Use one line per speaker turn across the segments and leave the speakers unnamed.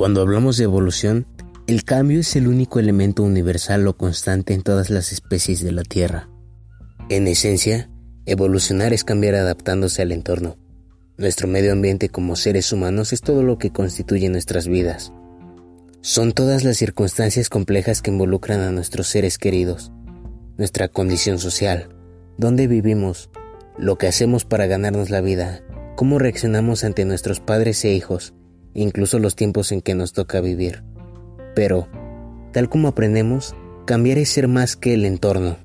Cuando hablamos de evolución, el cambio es el único elemento universal o constante en todas las especies de la Tierra. En esencia, evolucionar es cambiar adaptándose al entorno. Nuestro medio ambiente como seres humanos es todo lo que constituye nuestras vidas. Son todas las circunstancias complejas que involucran a nuestros seres queridos, nuestra condición social, dónde vivimos, lo que hacemos para ganarnos la vida, cómo reaccionamos ante nuestros padres e hijos, incluso los tiempos en que nos toca vivir. Pero, tal como aprendemos, cambiar es ser más que el entorno.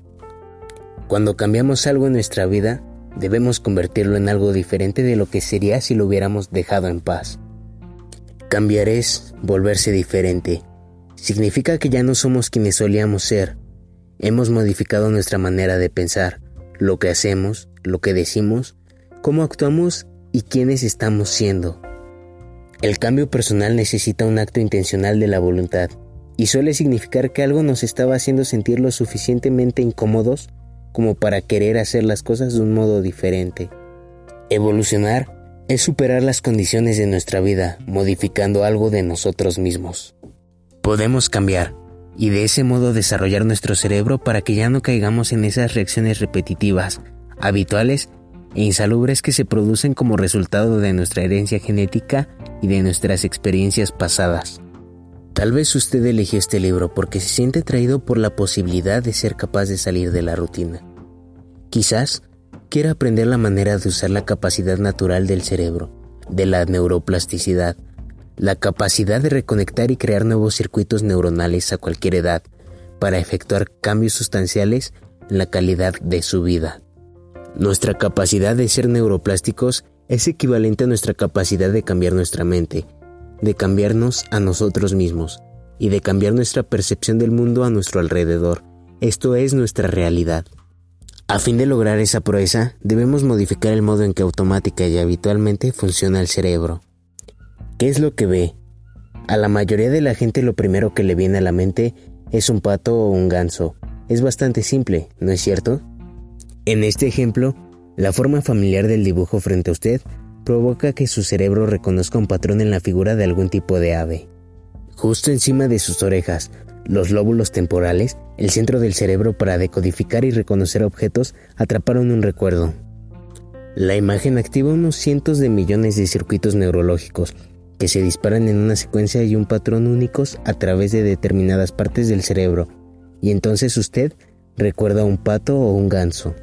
Cuando cambiamos algo en nuestra vida, debemos convertirlo en algo diferente de lo que sería si lo hubiéramos dejado en paz. Cambiar es volverse diferente. Significa que ya no somos quienes solíamos ser. Hemos modificado nuestra manera de pensar, lo que hacemos, lo que decimos, cómo actuamos y quiénes estamos siendo. El cambio personal necesita un acto intencional de la voluntad y suele significar que algo nos estaba haciendo sentir lo suficientemente incómodos como para querer hacer las cosas de un modo diferente. Evolucionar es superar las condiciones de nuestra vida modificando algo de nosotros mismos. Podemos cambiar y de ese modo desarrollar nuestro cerebro para que ya no caigamos en esas reacciones repetitivas, habituales e insalubres que se producen como resultado de nuestra herencia genética y de nuestras experiencias pasadas. Tal vez usted eligió este libro porque se siente atraído por la posibilidad de ser capaz de salir de la rutina. Quizás quiera aprender la manera de usar la capacidad natural del cerebro, de la neuroplasticidad, la capacidad de reconectar y crear nuevos circuitos neuronales a cualquier edad para efectuar cambios sustanciales en la calidad de su vida. Nuestra capacidad de ser neuroplásticos es equivalente a nuestra capacidad de cambiar nuestra mente, de cambiarnos a nosotros mismos y de cambiar nuestra percepción del mundo a nuestro alrededor. Esto es nuestra realidad. A fin de lograr esa proeza, debemos modificar el modo en que automática y habitualmente funciona el cerebro. ¿Qué es lo que ve? A la mayoría de la gente lo primero que le viene a la mente es un pato o un ganso. Es bastante simple, ¿no es cierto? En este ejemplo, la forma familiar del dibujo frente a usted provoca que su cerebro reconozca un patrón en la figura de algún tipo de ave. Justo encima de sus orejas, los lóbulos temporales, el centro del cerebro para decodificar y reconocer objetos, atraparon un recuerdo. La imagen activa unos cientos de millones de circuitos neurológicos que se disparan en una secuencia y un patrón únicos a través de determinadas partes del cerebro, y entonces usted recuerda un pato o un ganso.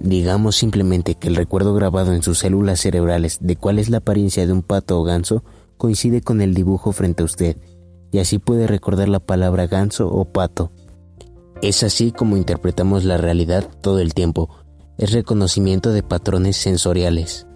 Digamos simplemente que el recuerdo grabado en sus células cerebrales de cuál es la apariencia de un pato o ganso coincide con el dibujo frente a usted, y así puede recordar la palabra ganso o pato. Es así como interpretamos la realidad todo el tiempo, es reconocimiento de patrones sensoriales.